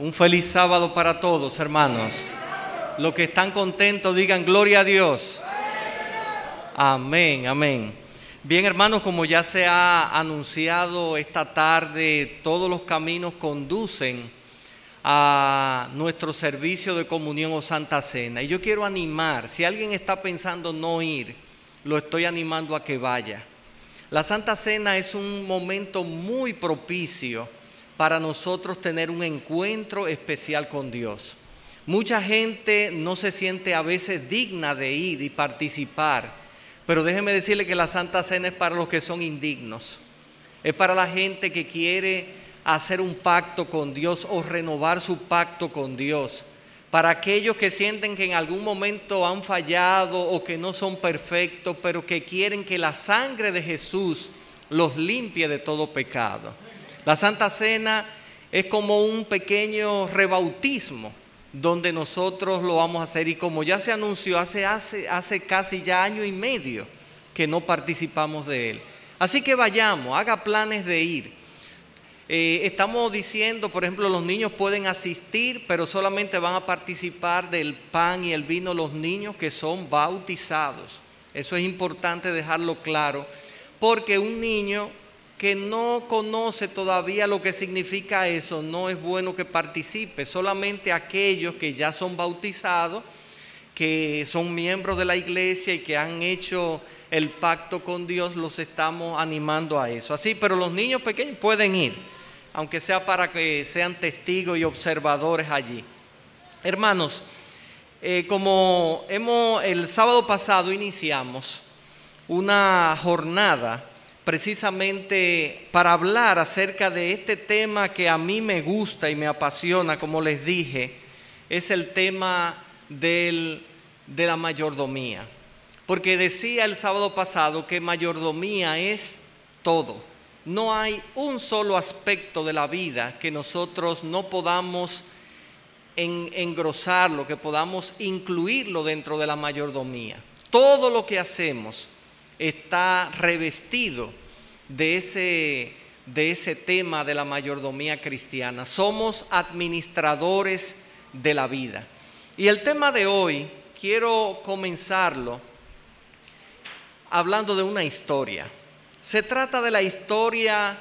Un feliz sábado para todos, hermanos. Los que están contentos digan gloria a Dios. Amén, amén. Bien, hermanos, como ya se ha anunciado esta tarde, todos los caminos conducen a nuestro servicio de comunión o Santa Cena. Y yo quiero animar, si alguien está pensando no ir, lo estoy animando a que vaya. La Santa Cena es un momento muy propicio para nosotros tener un encuentro especial con Dios. Mucha gente no se siente a veces digna de ir y participar, pero déjeme decirle que la Santa Cena es para los que son indignos. Es para la gente que quiere hacer un pacto con Dios o renovar su pacto con Dios. Para aquellos que sienten que en algún momento han fallado o que no son perfectos, pero que quieren que la sangre de Jesús los limpie de todo pecado. La Santa Cena es como un pequeño rebautismo donde nosotros lo vamos a hacer y como ya se anunció hace, hace, hace casi ya año y medio que no participamos de él. Así que vayamos, haga planes de ir. Eh, estamos diciendo, por ejemplo, los niños pueden asistir, pero solamente van a participar del pan y el vino los niños que son bautizados. Eso es importante dejarlo claro, porque un niño que no conoce todavía lo que significa eso, no es bueno que participe. Solamente aquellos que ya son bautizados, que son miembros de la iglesia y que han hecho el pacto con Dios, los estamos animando a eso. Así, pero los niños pequeños pueden ir, aunque sea para que sean testigos y observadores allí. Hermanos, eh, como hemos el sábado pasado iniciamos una jornada precisamente para hablar acerca de este tema que a mí me gusta y me apasiona, como les dije, es el tema de la mayordomía. Porque decía el sábado pasado que mayordomía es todo. No hay un solo aspecto de la vida que nosotros no podamos engrosarlo, que podamos incluirlo dentro de la mayordomía. Todo lo que hacemos está revestido de ese, de ese tema de la mayordomía cristiana. Somos administradores de la vida. Y el tema de hoy quiero comenzarlo hablando de una historia. Se trata de la historia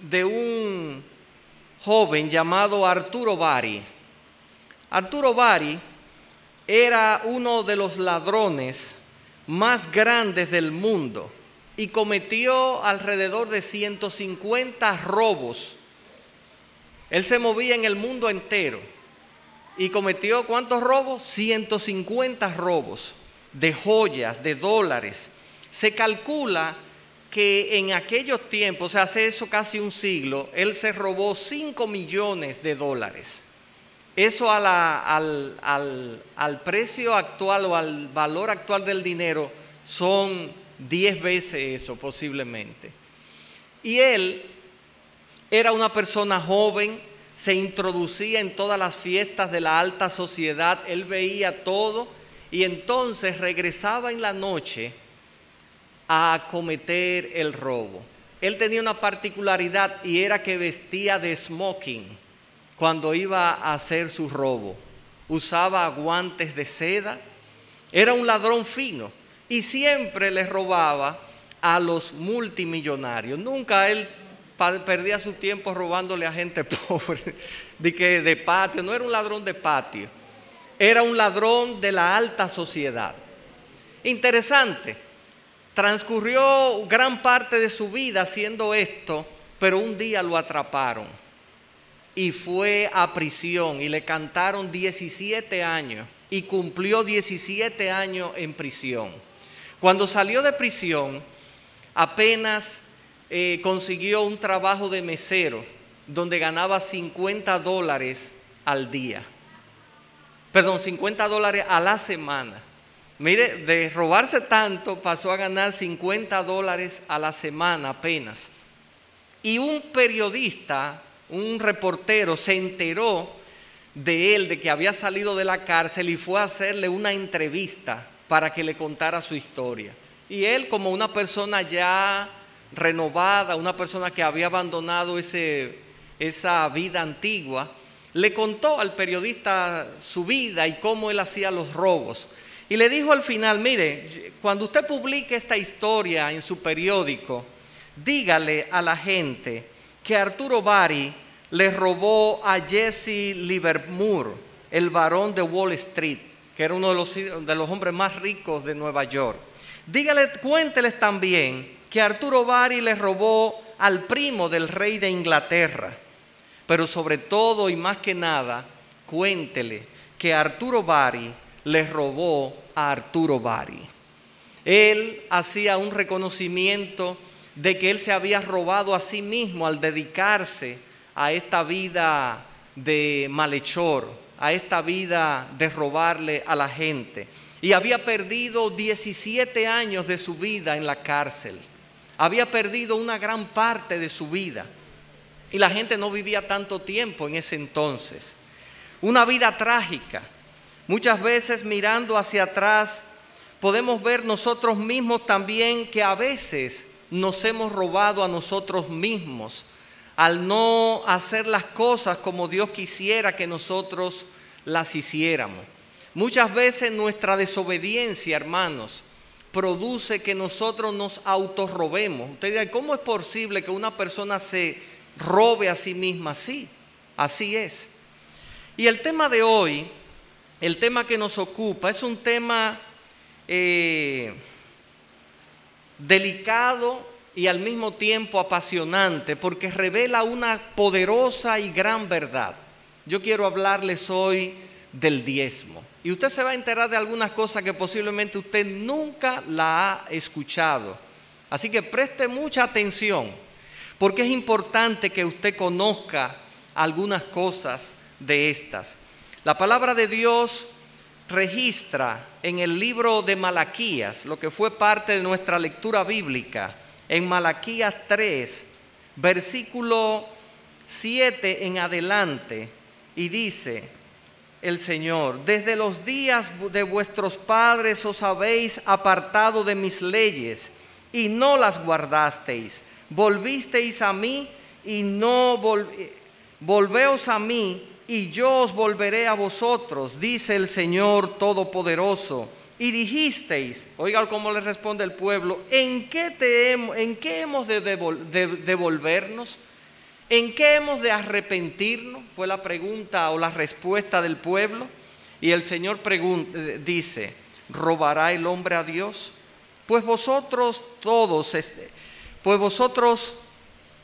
de un joven llamado Arturo Bari. Arturo Bari era uno de los ladrones más grandes del mundo y cometió alrededor de 150 robos. Él se movía en el mundo entero y cometió cuántos robos? 150 robos de joyas, de dólares. Se calcula que en aquellos tiempos, o sea, hace eso casi un siglo, él se robó 5 millones de dólares. Eso al, al precio actual o al valor actual del dinero son diez veces eso posiblemente. Y él era una persona joven, se introducía en todas las fiestas de la alta sociedad, él veía todo y entonces regresaba en la noche a cometer el robo. Él tenía una particularidad y era que vestía de smoking cuando iba a hacer su robo. Usaba guantes de seda, era un ladrón fino y siempre le robaba a los multimillonarios. Nunca él perdía su tiempo robándole a gente pobre, de que de patio, no era un ladrón de patio, era un ladrón de la alta sociedad. Interesante, transcurrió gran parte de su vida haciendo esto, pero un día lo atraparon y fue a prisión y le cantaron 17 años y cumplió 17 años en prisión. Cuando salió de prisión, apenas eh, consiguió un trabajo de mesero donde ganaba 50 dólares al día. Perdón, 50 dólares a la semana. Mire, de robarse tanto pasó a ganar 50 dólares a la semana apenas. Y un periodista, un reportero, se enteró de él, de que había salido de la cárcel y fue a hacerle una entrevista para que le contara su historia. Y él como una persona ya renovada, una persona que había abandonado ese, esa vida antigua, le contó al periodista su vida y cómo él hacía los robos. Y le dijo al final, mire, cuando usted publique esta historia en su periódico, dígale a la gente que Arturo Bari le robó a Jesse Livermore, el varón de Wall Street, que era uno de los, de los hombres más ricos de Nueva York. Dígale, cuénteles también que Arturo Bari le robó al primo del rey de Inglaterra. Pero sobre todo y más que nada, cuéntele que Arturo Bari le robó a Arturo Bari. Él hacía un reconocimiento de que él se había robado a sí mismo al dedicarse a esta vida de malhechor, a esta vida de robarle a la gente. Y había perdido 17 años de su vida en la cárcel. Había perdido una gran parte de su vida. Y la gente no vivía tanto tiempo en ese entonces. Una vida trágica. Muchas veces mirando hacia atrás podemos ver nosotros mismos también que a veces nos hemos robado a nosotros mismos al no hacer las cosas como Dios quisiera que nosotros las hiciéramos. Muchas veces nuestra desobediencia, hermanos, produce que nosotros nos autorrobemos. Usted dirá, ¿cómo es posible que una persona se robe a sí misma? Sí, así es. Y el tema de hoy, el tema que nos ocupa, es un tema eh, delicado y al mismo tiempo apasionante porque revela una poderosa y gran verdad. Yo quiero hablarles hoy del diezmo. Y usted se va a enterar de algunas cosas que posiblemente usted nunca la ha escuchado. Así que preste mucha atención, porque es importante que usted conozca algunas cosas de estas. La palabra de Dios registra en el libro de Malaquías, lo que fue parte de nuestra lectura bíblica, en Malaquías 3, versículo 7 en adelante, y dice, el Señor, desde los días de vuestros padres os habéis apartado de mis leyes y no las guardasteis. Volvisteis a mí y no volveos a mí y yo os volveré a vosotros, dice el Señor Todopoderoso. Y dijisteis, oiga cómo le responde el pueblo, ¿en qué, te hemos, en qué hemos de devolvernos? ¿En qué hemos de arrepentirnos? Fue la pregunta o la respuesta del pueblo. Y el Señor pregunta, dice, ¿robará el hombre a Dios? Pues vosotros todos, pues vosotros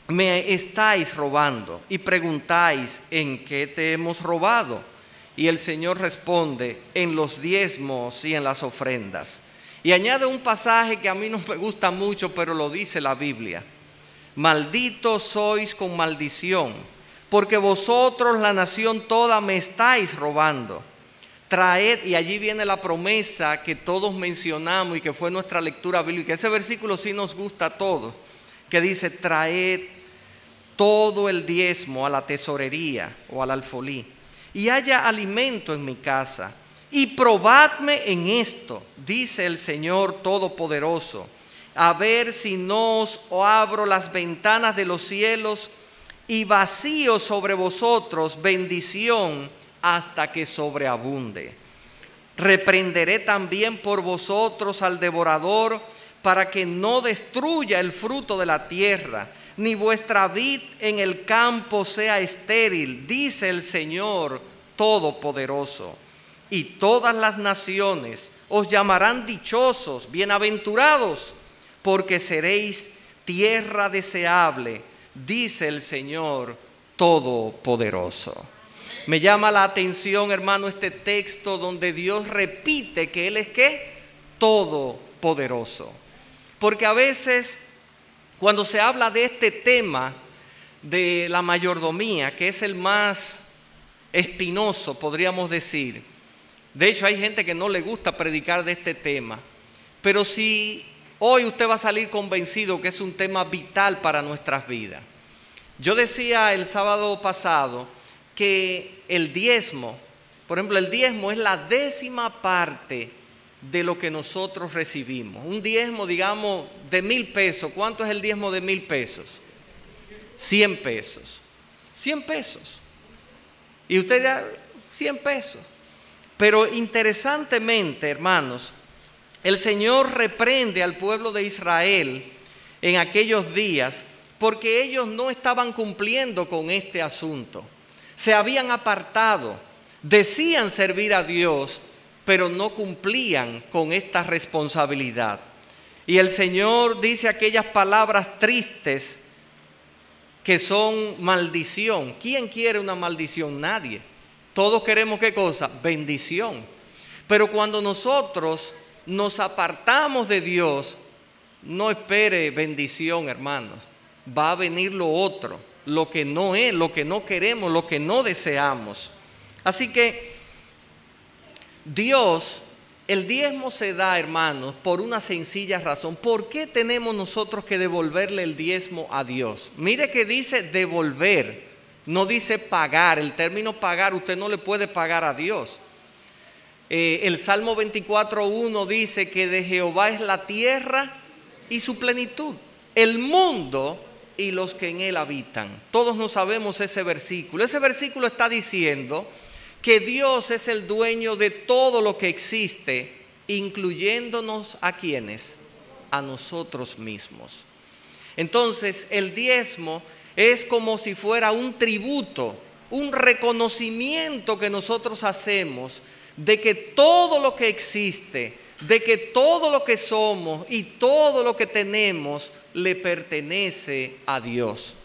me estáis robando y preguntáis, ¿en qué te hemos robado? Y el Señor responde, en los diezmos y en las ofrendas. Y añade un pasaje que a mí no me gusta mucho, pero lo dice la Biblia malditos sois con maldición, porque vosotros la nación toda me estáis robando. Traed, y allí viene la promesa que todos mencionamos y que fue nuestra lectura bíblica. Ese versículo sí nos gusta a todos, que dice, traed todo el diezmo a la tesorería o al alfolí, y haya alimento en mi casa. Y probadme en esto, dice el Señor Todopoderoso a ver si no os abro las ventanas de los cielos y vacío sobre vosotros bendición hasta que sobreabunde. Reprenderé también por vosotros al devorador para que no destruya el fruto de la tierra, ni vuestra vid en el campo sea estéril, dice el Señor Todopoderoso. Y todas las naciones os llamarán dichosos, bienaventurados porque seréis tierra deseable, dice el Señor Todopoderoso. Me llama la atención, hermano, este texto donde Dios repite que Él es qué? Todopoderoso. Porque a veces, cuando se habla de este tema de la mayordomía, que es el más espinoso, podríamos decir, de hecho hay gente que no le gusta predicar de este tema, pero si Hoy usted va a salir convencido que es un tema vital para nuestras vidas. Yo decía el sábado pasado que el diezmo, por ejemplo, el diezmo es la décima parte de lo que nosotros recibimos. Un diezmo, digamos, de mil pesos. ¿Cuánto es el diezmo de mil pesos? Cien pesos. Cien pesos. Y usted da 100 pesos. Pero interesantemente, hermanos, el Señor reprende al pueblo de Israel en aquellos días porque ellos no estaban cumpliendo con este asunto. Se habían apartado, decían servir a Dios, pero no cumplían con esta responsabilidad. Y el Señor dice aquellas palabras tristes que son maldición. ¿Quién quiere una maldición? Nadie. Todos queremos qué cosa? Bendición. Pero cuando nosotros nos apartamos de Dios, no espere bendición, hermanos va a venir lo otro, lo que no es, lo que no queremos, lo que no deseamos. Así que Dios, el diezmo se da, hermanos, por una sencilla razón. ¿Por qué tenemos nosotros que devolverle el diezmo a Dios? Mire que dice devolver, no dice pagar. El término pagar usted no le puede pagar a Dios. Eh, el Salmo 24.1 dice que de Jehová es la tierra y su plenitud. El mundo y los que en él habitan. Todos no sabemos ese versículo. Ese versículo está diciendo que Dios es el dueño de todo lo que existe, incluyéndonos a quienes, a nosotros mismos. Entonces el diezmo es como si fuera un tributo, un reconocimiento que nosotros hacemos de que todo lo que existe, de que todo lo que somos y todo lo que tenemos le pertenece a Dios.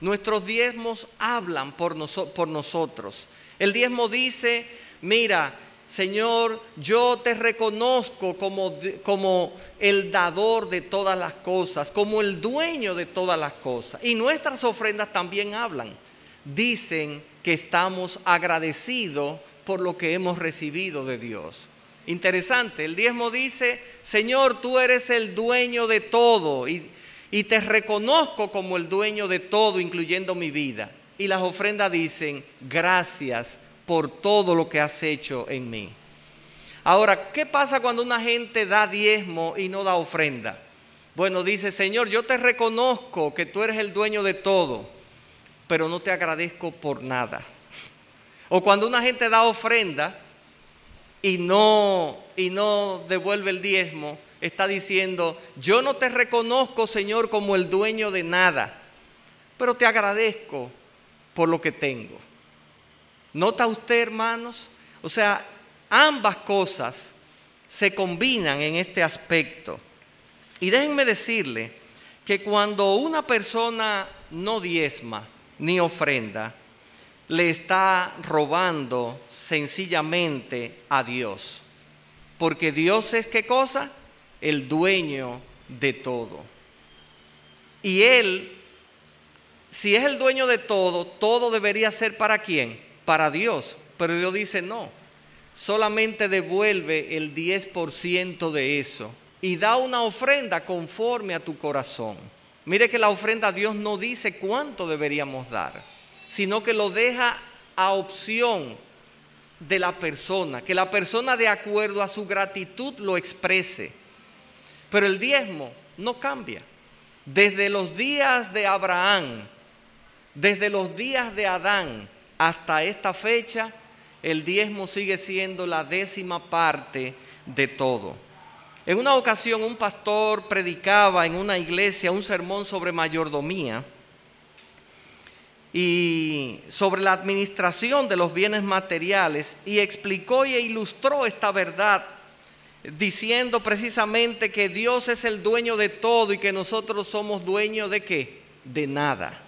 Nuestros diezmos hablan por, nosotros. El diezmo dice, mira, Señor, yo te reconozco como, como, el dador de todas las cosas, como el dueño de todas las cosas. Y nuestras ofrendas también hablan. Dicen que estamos agradecidos por lo que hemos recibido de Dios. Interesante, el diezmo dice, Señor, tú eres el dueño de todo y, y te reconozco como el dueño de todo, incluyendo mi vida. Y las ofrendas dicen, gracias por todo lo que has hecho en mí. Ahora, ¿qué pasa cuando una gente da diezmo y no da ofrenda? Bueno, dice, Señor, yo te reconozco que tú eres el dueño de todo, pero no te agradezco por nada. O cuando una gente da ofrenda, y no, y no devuelve el diezmo, está diciendo, yo no te reconozco, Señor, como el dueño de nada, pero te agradezco por lo que tengo. ¿Nota usted, hermanos? O sea, ambas cosas se combinan en este aspecto. Y déjenme decirle que cuando una persona no diezma ni ofrenda, le está robando sencillamente a Dios. Porque Dios es qué cosa? El dueño de todo. Y Él, si es el dueño de todo, todo debería ser para quién? Para Dios. Pero Dios dice no. Solamente devuelve el 10% de eso y da una ofrenda conforme a tu corazón. Mire que la ofrenda Dios no dice cuánto deberíamos dar, sino que lo deja a opción de la persona, que la persona de acuerdo a su gratitud lo exprese. Pero el diezmo no cambia. Desde los días de Abraham, desde los días de Adán hasta esta fecha, el diezmo sigue siendo la décima parte de todo. En una ocasión un pastor predicaba en una iglesia un sermón sobre mayordomía y sobre la administración de los bienes materiales y explicó e ilustró esta verdad diciendo precisamente que Dios es el dueño de todo y que nosotros somos dueños de qué? De nada.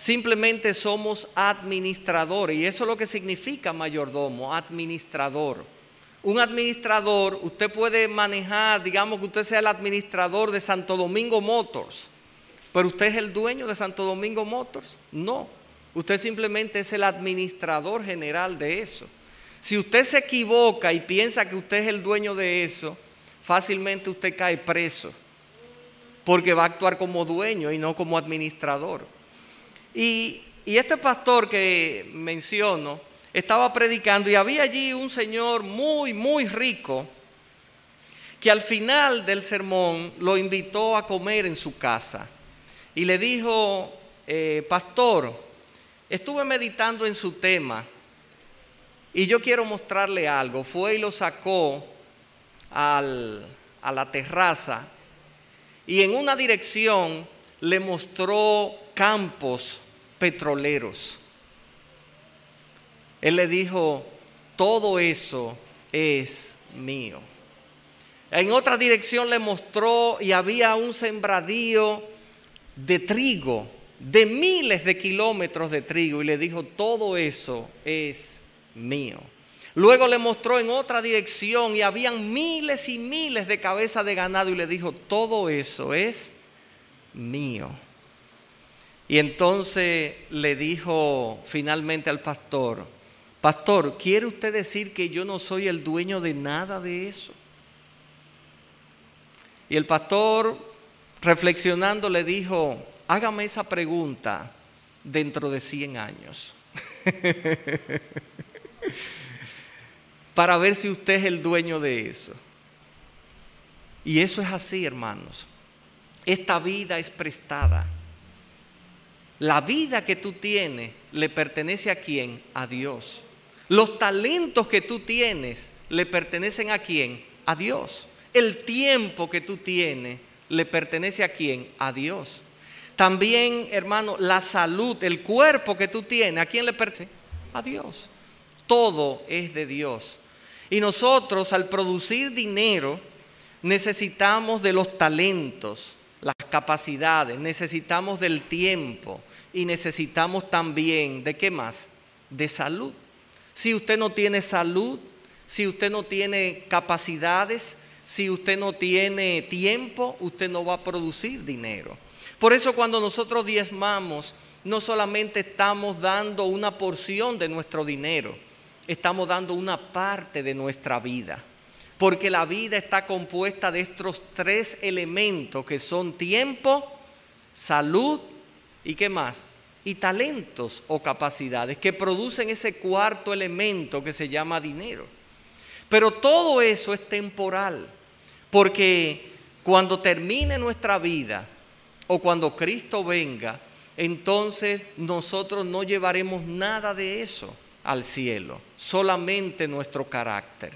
Simplemente somos administradores y eso es lo que significa mayordomo, administrador. Un administrador, usted puede manejar, digamos que usted sea el administrador de Santo Domingo Motors pero usted es el dueño de Santo Domingo Motors. No, usted simplemente es el administrador general de eso. Si usted se equivoca y piensa que usted es el dueño de eso, fácilmente usted cae preso, porque va a actuar como dueño y no como administrador. Y, este pastor que menciono estaba predicando y había allí un señor muy, muy rico que al final del sermón lo invitó a comer en su casa y le dijo, eh, pastor, estuve meditando en su tema y yo quiero mostrarle algo. Fue y lo sacó a la terraza y en una dirección le mostró campos petroleros. Él le dijo, todo eso es mío. En otra dirección le mostró y había un sembradío de trigo, de miles de kilómetros de trigo, y le dijo, todo eso es mío. Luego le mostró en otra dirección y habían miles y miles de cabezas de ganado y le dijo, todo eso es mío. Y entonces le dijo finalmente al pastor, pastor, ¿quiere usted decir que yo no soy el dueño de nada de eso? Y el pastor, reflexionando, le dijo, hágame esa pregunta dentro de 100 años. Para ver si usted es el dueño de eso. Y eso es así, hermanos. Esta vida es prestada. La vida que tú tienes le pertenece a quién? A Dios. Los talentos que tú tienes le pertenecen a quién? A Dios. El tiempo que tú tienes le pertenece a quién? A Dios. También, hermano, la salud, el cuerpo que tú tienes, ¿a quién le pertenece? A Dios. Todo es de Dios. Y nosotros al producir dinero necesitamos de los talentos, las capacidades, necesitamos del tiempo y necesitamos también de qué más? De salud. Si usted no tiene salud, si usted no tiene capacidades, si usted no tiene tiempo, usted no va a producir dinero. Por eso cuando nosotros diezmamos, no solamente estamos dando una porción de nuestro dinero, estamos dando una parte de nuestra vida. Porque la vida está compuesta de estos tres elementos que son tiempo, salud y qué más. Y talentos o capacidades que producen ese cuarto elemento que se llama dinero. Pero todo eso es temporal. Porque cuando termine nuestra vida o cuando Cristo venga, entonces nosotros no llevaremos nada de eso al cielo, solamente nuestro carácter.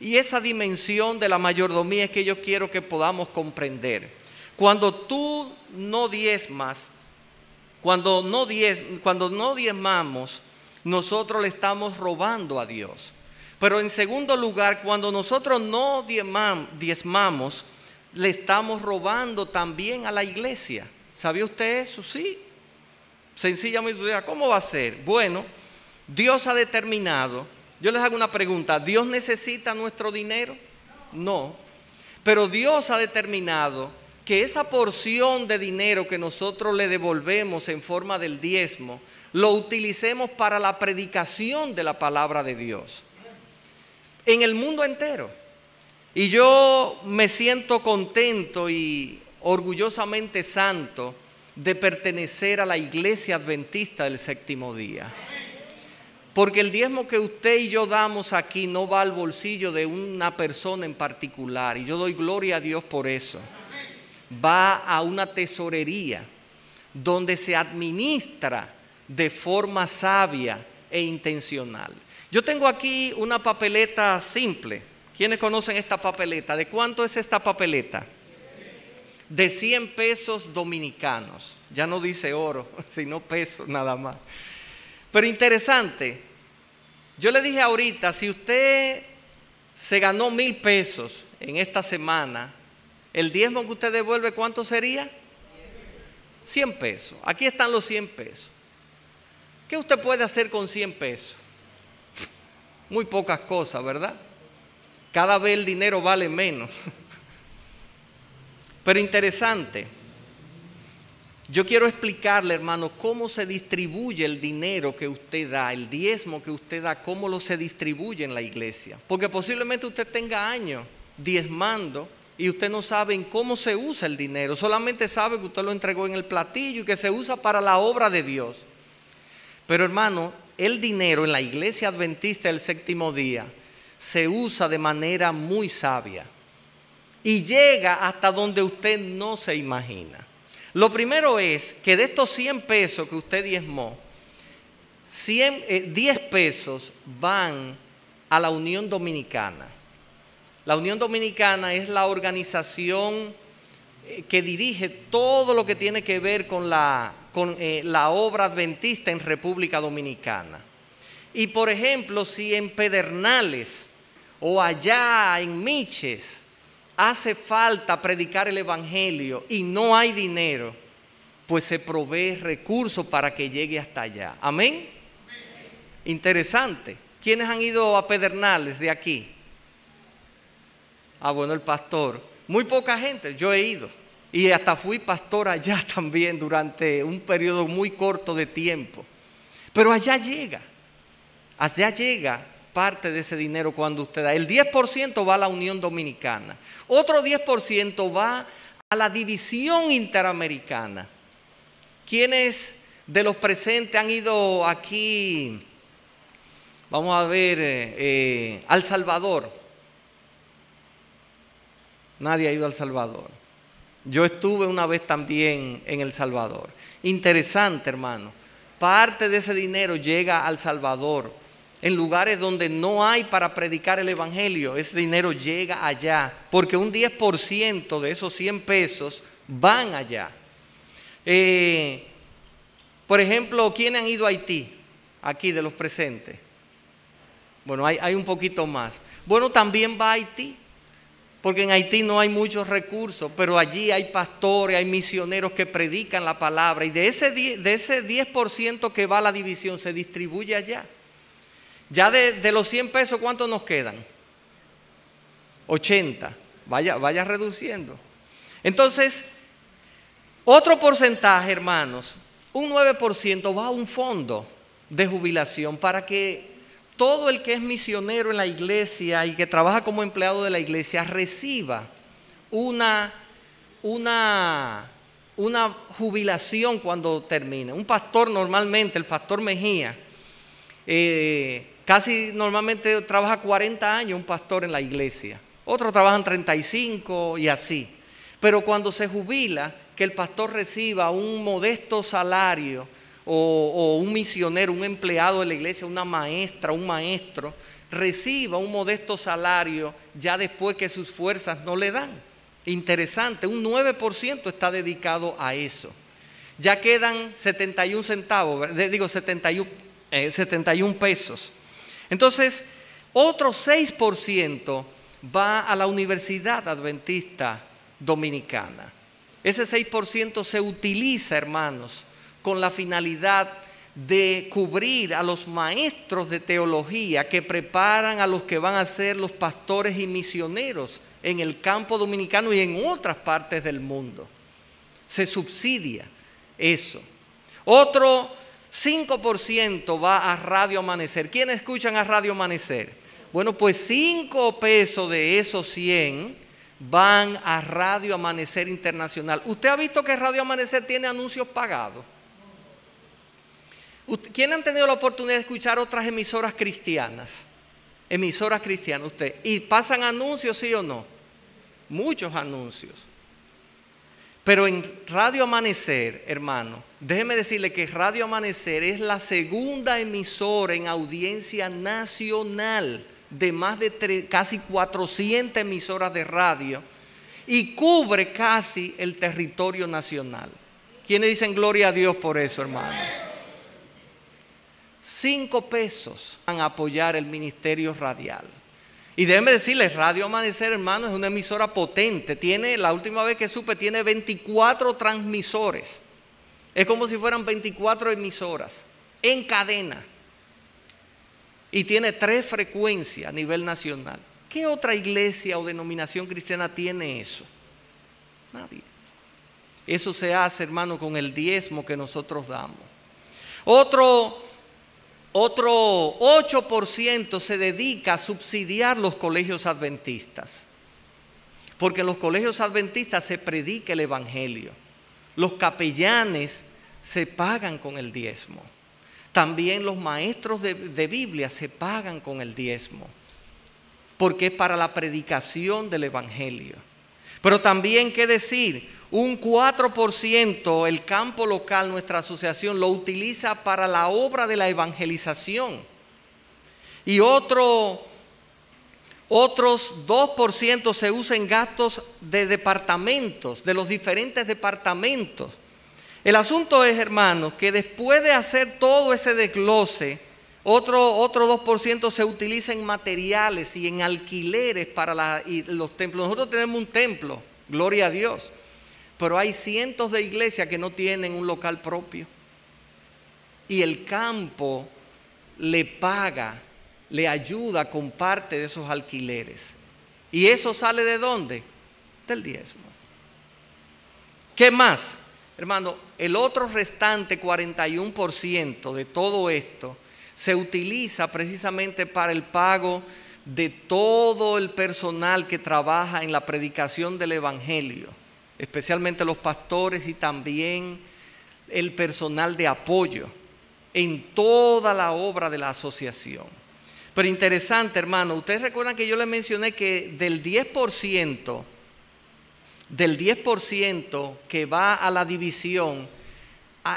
Y esa dimensión de la mayordomía es que yo quiero que podamos comprender. Cuando tú no diezmas, cuando no, diez, cuando no diezmamos, nosotros le estamos robando a Dios. Pero en segundo lugar, cuando nosotros no diezmamos, le estamos robando también a la iglesia. ¿Sabía usted eso? Sí. Sencillamente, ¿cómo va a ser? Bueno, Dios ha determinado, yo les hago una pregunta, ¿Dios necesita nuestro dinero? No. Pero Dios ha determinado que esa porción de dinero que nosotros le devolvemos en forma del diezmo, lo utilicemos para la predicación de la palabra de Dios en el mundo entero. Y yo me siento contento y orgullosamente santo de pertenecer a la iglesia adventista del séptimo día. Porque el diezmo que usted y yo damos aquí no va al bolsillo de una persona en particular. Y yo doy gloria a Dios por eso. Va a una tesorería donde se administra de forma sabia e intencional. Yo tengo aquí una papeleta simple. ¿Quiénes conocen esta papeleta? ¿De cuánto es esta papeleta? De 100 pesos dominicanos. Ya no dice oro, sino pesos nada más. Pero interesante, yo le dije ahorita, si usted se ganó mil pesos en esta semana, el diezmo que usted devuelve, ¿cuánto sería? 100 pesos. Aquí están los 100 pesos. ¿Qué usted puede hacer con 100 pesos? muy pocas cosas, ¿verdad? Cada vez el dinero vale menos. Pero interesante. Yo quiero explicarle, hermano, cómo se distribuye el dinero que usted da, el diezmo que usted da, cómo lo se distribuye en la iglesia. Porque posiblemente usted tenga años diezmando y usted no sabe en cómo se usa el dinero. Solamente sabe que usted lo entregó en el platillo y que se usa para la obra de Dios. Pero hermano, el dinero en la iglesia adventista del séptimo día se usa de manera muy sabia y llega hasta donde usted no se imagina. Lo primero es que de estos 100 pesos que usted diezmó, 10 eh, pesos van a la Unión Dominicana. La Unión Dominicana es la organización eh, que dirige todo lo que tiene que ver con la, con, eh, la obra adventista en República Dominicana. Y por ejemplo, si en Pedernales o allá en Miches hace falta predicar el Evangelio y no hay dinero, pues se provee recursos para que llegue hasta allá. Amén. Interesante. ¿Quiénes han ido a Pedernales de aquí? Ah, bueno, el pastor. Muy poca gente, yo he ido. Y hasta fui pastor allá también durante un periodo muy corto de tiempo. Pero allá llega, allá llega parte de ese dinero cuando usted da. El 10% va a la Unión Dominicana. Otro 10% va a la división interamericana. ¿Quiénes de los presentes han ido aquí? Vamos a ver, eh, eh, al Salvador. Nadie ha ido al Salvador. Yo estuve una vez también en El Salvador. Interesante, hermano. Parte de ese dinero llega al Salvador. En lugares donde no hay para predicar el Evangelio, ese dinero llega allá. Porque un 10% de esos 100 pesos van allá. Eh, por ejemplo, ¿quiénes han ido a Haití? Aquí de los presentes. Bueno, hay, hay un poquito más. Bueno, también va a Haití porque en Haití no hay muchos recursos, pero allí hay pastores, hay misioneros que predican la palabra y de ese, de ese 10% que va a la división se distribuye allá. Ya de, los 100 pesos, ¿cuántos nos quedan? 80. Vaya, vaya reduciendo. Entonces, otro porcentaje, hermanos, un 9% va a un fondo de jubilación para que todo el que es misionero en la iglesia y que trabaja como empleado de la iglesia reciba una, una, jubilación cuando termine. Un pastor normalmente, el pastor Mejía, eh, casi normalmente trabaja 40 años un pastor en la iglesia. Otros trabajan 35 y así. Pero cuando se jubila, que el pastor reciba un modesto salario o, un misionero, un empleado de la iglesia, una maestra, un maestro, reciba un modesto salario ya después que sus fuerzas no le dan. Interesante, un 9% está dedicado a eso. Ya quedan 71 centavos, digo 71, 71 eh, pesos. Entonces, otro 6% va a la Universidad Adventista Dominicana. Ese 6% se utiliza, hermanos, con la finalidad de cubrir a los maestros de teología que preparan a los que van a ser los pastores y misioneros en el campo dominicano y en otras partes del mundo. Se subsidia eso. Otro 5% va a Radio Amanecer. ¿Quiénes escuchan a Radio Amanecer? Bueno, pues 5 pesos de esos 100 van a Radio Amanecer Internacional. ¿Usted ha visto que Radio Amanecer tiene anuncios pagados? ¿Quién han tenido la oportunidad de escuchar otras emisoras cristianas? Emisoras cristianas, usted. ¿Y pasan anuncios, sí o no? Muchos anuncios. Pero en Radio Amanecer, hermano, déjeme decirle que Radio Amanecer es la segunda emisora en audiencia nacional de más de casi 400 emisoras de radio y cubre casi el territorio nacional. ¿Quiénes dicen gloria a Dios por eso, hermano? Cinco pesos van apoyar el ministerio radial. Y déjenme decirles, Radio Amanecer, hermano, es una emisora potente. Tiene, la última vez que supe, tiene 24 transmisores. Es como si fueran 24 emisoras en cadena. Y tiene tres frecuencias a nivel nacional. ¿Qué otra iglesia o denominación cristiana tiene eso? Nadie. Eso se hace, hermano, con el diezmo que nosotros damos. Otro otro 8% se dedica a subsidiar los colegios adventistas. Porque en los colegios adventistas se predica el Evangelio. Los capellanes se pagan con el diezmo. También los maestros de, Biblia se pagan con el diezmo. Porque es para la predicación del Evangelio. Pero también, ¿qué decir? Un 4% el campo local, nuestra asociación, lo utiliza para la obra de la evangelización. Y otro, otros 2% se usa en gastos de departamentos, de los diferentes departamentos. El asunto es, hermanos, que después de hacer todo ese desglose, otro, otro 2% se utiliza en materiales y en alquileres para los templos. Nosotros tenemos un templo, gloria a Dios, pero hay cientos de iglesias que no tienen un local propio. Y el campo le paga, le ayuda con parte de esos alquileres. ¿Y eso sale de dónde? Del diezmo. ¿Qué más? Hermano, el otro restante 41% de todo esto se utiliza precisamente para el pago de todo el personal que trabaja en la predicación del Evangelio, especialmente los pastores y también el personal de apoyo en toda la obra de la asociación. Pero interesante, hermano, ustedes recuerdan que yo les mencioné que del 10%, del 10% que va a la división,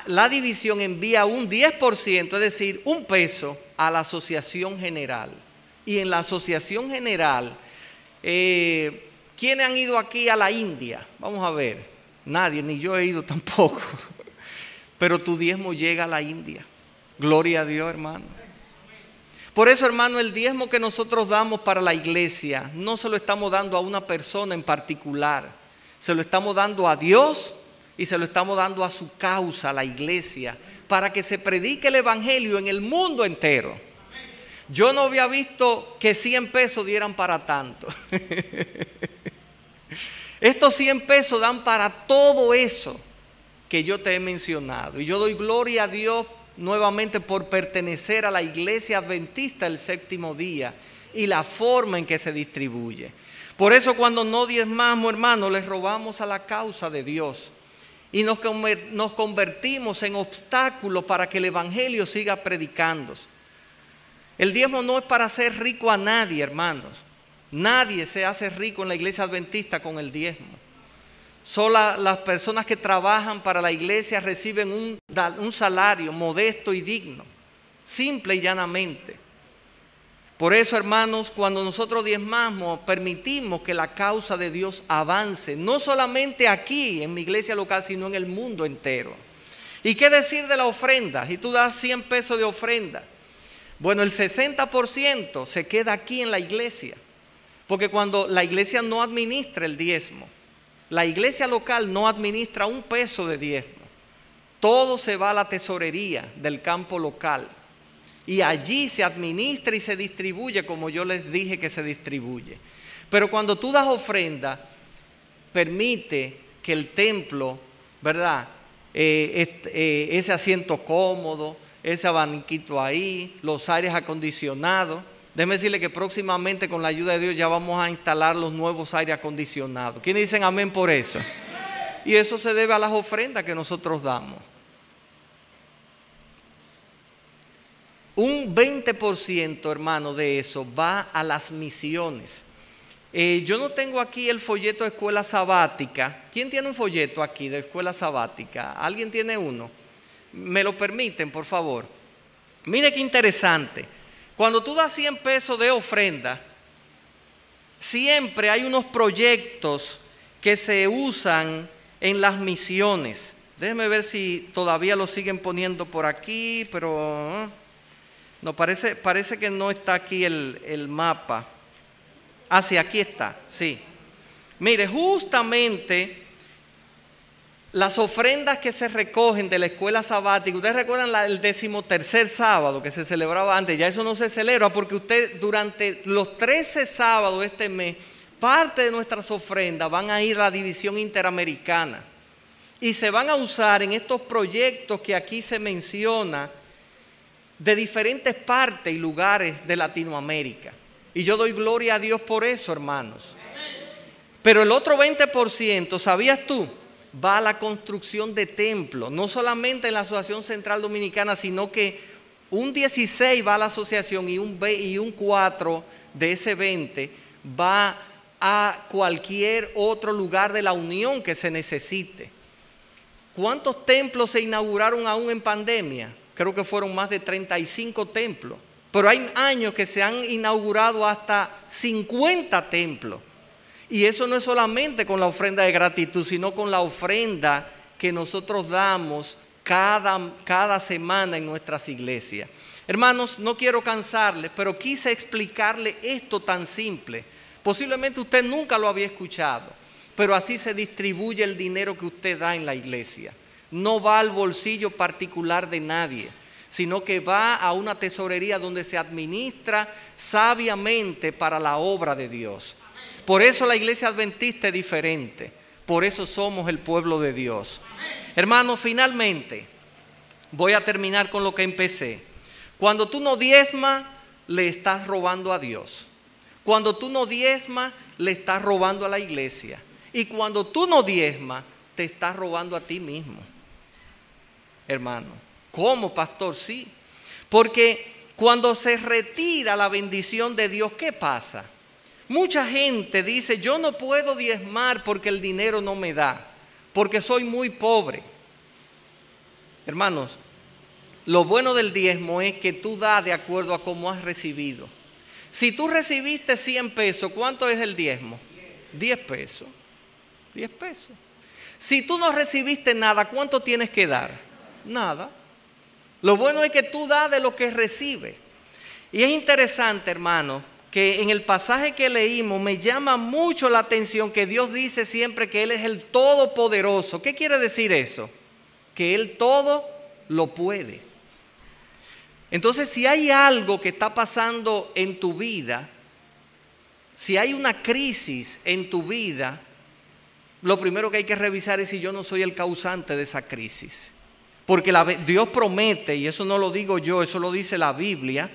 la división envía un 10%, es decir, un peso a la asociación general. Y en la asociación general, eh, ¿quiénes han ido aquí a la India? Vamos a ver. Nadie, ni yo he ido tampoco. Pero tu diezmo llega a la India. Gloria a Dios, hermano. Por eso, hermano, el diezmo que nosotros damos para la iglesia, no se lo estamos dando a una persona en particular. Se lo estamos dando a Dios y se lo estamos dando a su causa, a la iglesia, para que se predique el Evangelio en el mundo entero. Yo no había visto que 100 pesos dieran para tanto. Estos 100 pesos dan para todo eso que yo te he mencionado. Y yo doy gloria a Dios nuevamente por pertenecer a la iglesia adventista el séptimo día y la forma en que se distribuye. Por eso cuando no diezmamos, hermano, les robamos a la causa de Dios y nos, convertimos en obstáculos para que el Evangelio siga predicándose. El diezmo no es para hacer rico a nadie, hermanos. Nadie se hace rico en la iglesia adventista con el diezmo. Solo las personas que trabajan para la iglesia reciben un, salario modesto y digno, simple y llanamente. Por eso, hermanos, cuando nosotros diezmamos, permitimos que la causa de Dios avance, no solamente aquí en mi iglesia local, sino en el mundo entero. ¿Y qué decir de la ofrenda? Si tú das 100 pesos de ofrenda, bueno, el 60% se queda aquí en la iglesia, porque cuando la iglesia no administra el diezmo, la iglesia local no administra un peso de diezmo, todo se va a la tesorería del campo local y allí se administra y se distribuye como yo les dije que se distribuye. Pero cuando tú das ofrenda, permite que el templo, ¿verdad? Eh, eh, ese asiento cómodo, ese abaniquito ahí, los aires acondicionados. Déjeme decirle que próximamente con la ayuda de Dios ya vamos a instalar los nuevos aires acondicionados. ¿Quiénes dicen amén por eso? Y eso se debe a las ofrendas que nosotros damos. Un 20%, hermano, de eso va a las misiones. Eh, yo no tengo aquí el folleto de escuela sabática. ¿Quién tiene un folleto aquí de escuela sabática? ¿Alguien tiene uno? ¿Me lo permiten, por favor? Mire qué interesante. Cuando tú das 100 pesos de ofrenda, siempre hay unos proyectos que se usan en las misiones. Déjenme ver si todavía lo siguen poniendo por aquí, pero... No, parece, parece que no está aquí el, el mapa. Ah, sí, aquí está, sí. Mire, justamente las ofrendas que se recogen de la escuela sabática, ustedes recuerdan el decimotercer sábado que se celebraba antes, ya eso no se celebra porque usted durante los 13 sábados de este mes, parte de nuestras ofrendas van a ir a la división interamericana y se van a usar en estos proyectos que aquí se menciona de diferentes partes y lugares de Latinoamérica. Y yo doy gloria a Dios por eso, hermanos. Pero el otro 20%, ¿sabías tú? Va a la construcción de templos, no solamente en la Asociación Central Dominicana, sino que un 16 va a la asociación y un, y un 4 de ese 20 va a cualquier otro lugar de la unión que se necesite. ¿Cuántos templos se inauguraron aún en pandemia? Creo que fueron más de 35 templos. Pero hay años que se han inaugurado hasta 50 templos. Y eso no es solamente con la ofrenda de gratitud, sino con la ofrenda que nosotros damos cada, cada semana en nuestras iglesias. Hermanos, no quiero cansarles, pero quise explicarle esto tan simple. Posiblemente usted nunca lo había escuchado, pero así se distribuye el dinero que usted da en la iglesia. No va al bolsillo particular de nadie, sino que va a una tesorería donde se administra sabiamente para la obra de Dios. Por eso la iglesia adventista es diferente. Por eso somos el pueblo de Dios. Hermanos, finalmente, voy a terminar con lo que empecé. Cuando tú no diezmas, le estás robando a Dios. Cuando tú no diezmas, le estás robando a la iglesia. Y cuando tú no diezmas, te estás robando a ti mismo. Hermano, ¿cómo, pastor? Sí. Porque cuando se retira la bendición de Dios, ¿qué pasa? Mucha gente dice, yo no puedo diezmar porque el dinero no me da, porque soy muy pobre. Hermanos, lo bueno del diezmo es que tú das de acuerdo a cómo has recibido. Si tú recibiste 100 pesos, ¿cuánto es el diezmo? 10 pesos. 10 pesos. Si tú no recibiste nada, ¿cuánto tienes que dar? Nada. Lo bueno es que tú das de lo que recibes. Y es interesante, hermano, que en el pasaje que leímos me llama mucho la atención que Dios dice siempre que Él es el Todopoderoso. ¿Qué quiere decir eso? Que Él todo lo puede. Entonces, si hay algo que está pasando en tu vida, si hay una crisis en tu vida, lo primero que hay que revisar es si yo no soy el causante de esa crisis. Porque Dios promete, y eso no lo digo yo, eso lo dice la Biblia,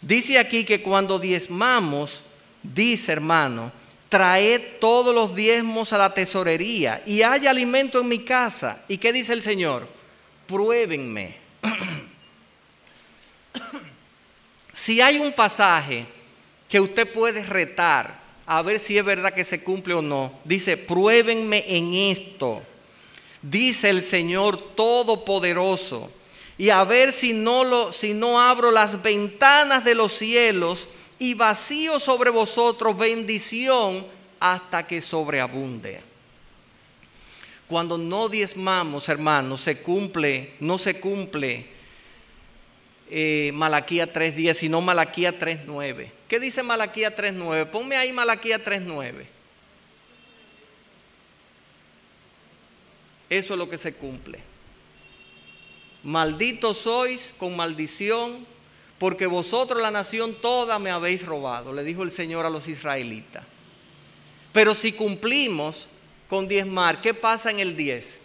dice aquí que cuando diezmamos, dice hermano, traed todos los diezmos a la tesorería y haya alimento en mi casa. ¿Y qué dice el Señor? Pruébenme. Si hay un pasaje que usted puede retar a ver si es verdad que se cumple o no, dice, pruébenme en esto, dice el Señor Todopoderoso, y a ver si no, lo, si no abro las ventanas de los cielos y vacío sobre vosotros bendición hasta que sobreabunde. Cuando no diezmamos, hermanos, se cumple, no se cumple eh, Malaquía 3.10, sino Malaquía 3.9. ¿Qué dice Malaquía 3.9? Ponme ahí Malaquía 3.9. Eso es lo que se cumple. Malditos sois con maldición, porque vosotros la nación toda me habéis robado, le dijo el Señor a los israelitas. Pero si cumplimos con diezmar, ¿qué pasa en el 10?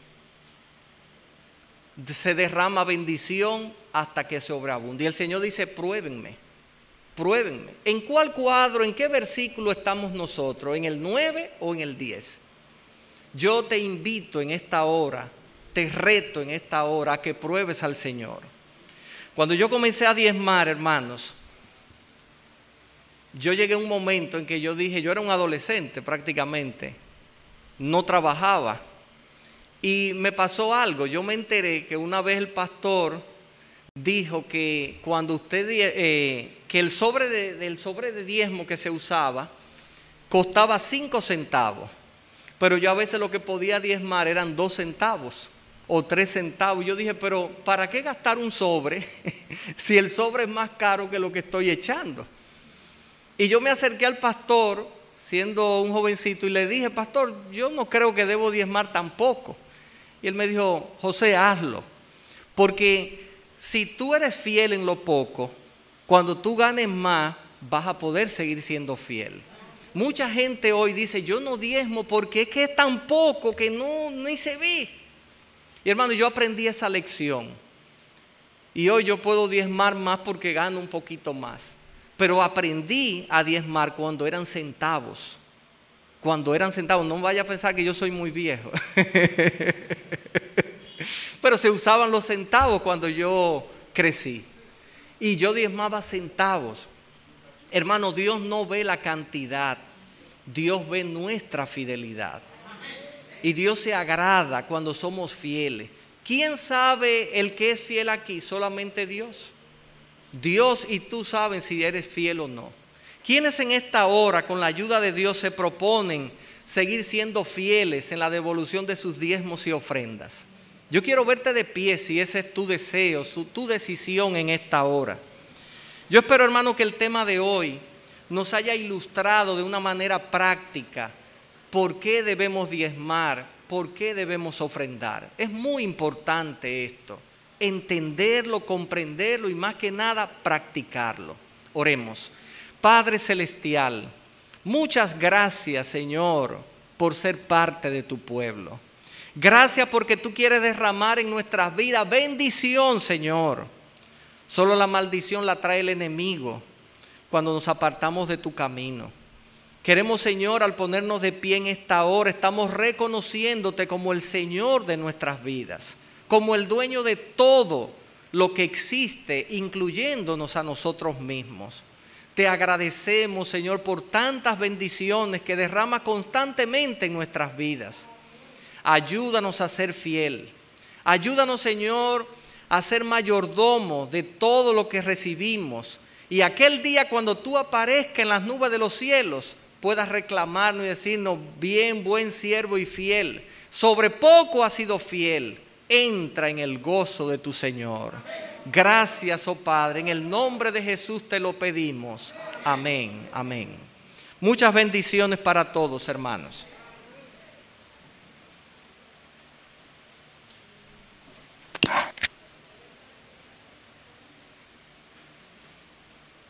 Se derrama bendición hasta que sobreabunde. Y el Señor dice, pruébenme, pruébenme. ¿En cuál cuadro, en qué versículo estamos nosotros? ¿En el 9 o en el 10? Yo te invito en esta hora, te reto en esta hora a que pruebes al Señor. Cuando yo comencé a diezmar, hermanos, yo llegué a un momento en que yo dije, yo era un adolescente prácticamente, no trabajaba. Y me pasó algo, yo me enteré que una vez el pastor dijo que cuando usted, eh, que el sobre de, del sobre de diezmo que se usaba costaba cinco centavos, pero yo a veces lo que podía diezmar eran dos centavos o tres centavos. Yo dije, pero ¿para qué gastar un sobre si el sobre es más caro que lo que estoy echando? Y yo me acerqué al pastor, siendo un jovencito, y le dije, pastor, yo no creo que debo diezmar tampoco. Y él me dijo, José, hazlo. Porque si tú eres fiel en lo poco, cuando tú ganes más, vas a poder seguir siendo fiel. Mucha gente hoy dice, yo no diezmo porque es que es tan poco que no ni se ve. Y hermano, yo aprendí esa lección. Y hoy yo puedo diezmar más porque gano un poquito más. Pero aprendí a diezmar cuando eran centavos. Cuando eran centavos. No vaya a pensar que yo soy muy viejo. pero se usaban los centavos cuando yo crecí. Y yo diezmaba centavos. Hermano, Dios no ve la cantidad. Dios ve nuestra fidelidad. Y Dios se agrada cuando somos fieles. ¿Quién sabe el que es fiel aquí? Solamente Dios. Dios y tú saben si eres fiel o no. ¿Quiénes en esta hora, con la ayuda de Dios, se proponen seguir siendo fieles en la devolución de sus diezmos y ofrendas? Yo quiero verte de pie si ese es tu deseo, tu decisión en esta hora. Yo espero, hermano, que el tema de hoy nos haya ilustrado de una manera práctica por qué debemos diezmar, por qué debemos ofrendar. Es muy importante esto, entenderlo, comprenderlo y más que nada practicarlo. Oremos. Padre Celestial, muchas gracias Señor por ser parte de tu pueblo. Gracias porque tú quieres derramar en nuestras vidas bendición, Señor. Solo la maldición la trae el enemigo cuando nos apartamos de tu camino. Queremos, Señor, al ponernos de pie en esta hora, estamos reconociéndote como el Señor de nuestras vidas, como el dueño de todo lo que existe, incluyéndonos a nosotros mismos. Te agradecemos, Señor, por tantas bendiciones que derrama constantemente en nuestras vidas. Ayúdanos a ser fiel. Ayúdanos, Señor, a ser mayordomo de todo lo que recibimos. Y aquel día cuando tú aparezcas en las nubes de los cielos, puedas reclamarnos y decirnos, bien, buen siervo y fiel. Sobre poco has sido fiel. Entra en el gozo de tu Señor. Gracias, oh Padre. En el nombre de Jesús te lo pedimos. Amén, amén. Muchas bendiciones para todos, hermanos.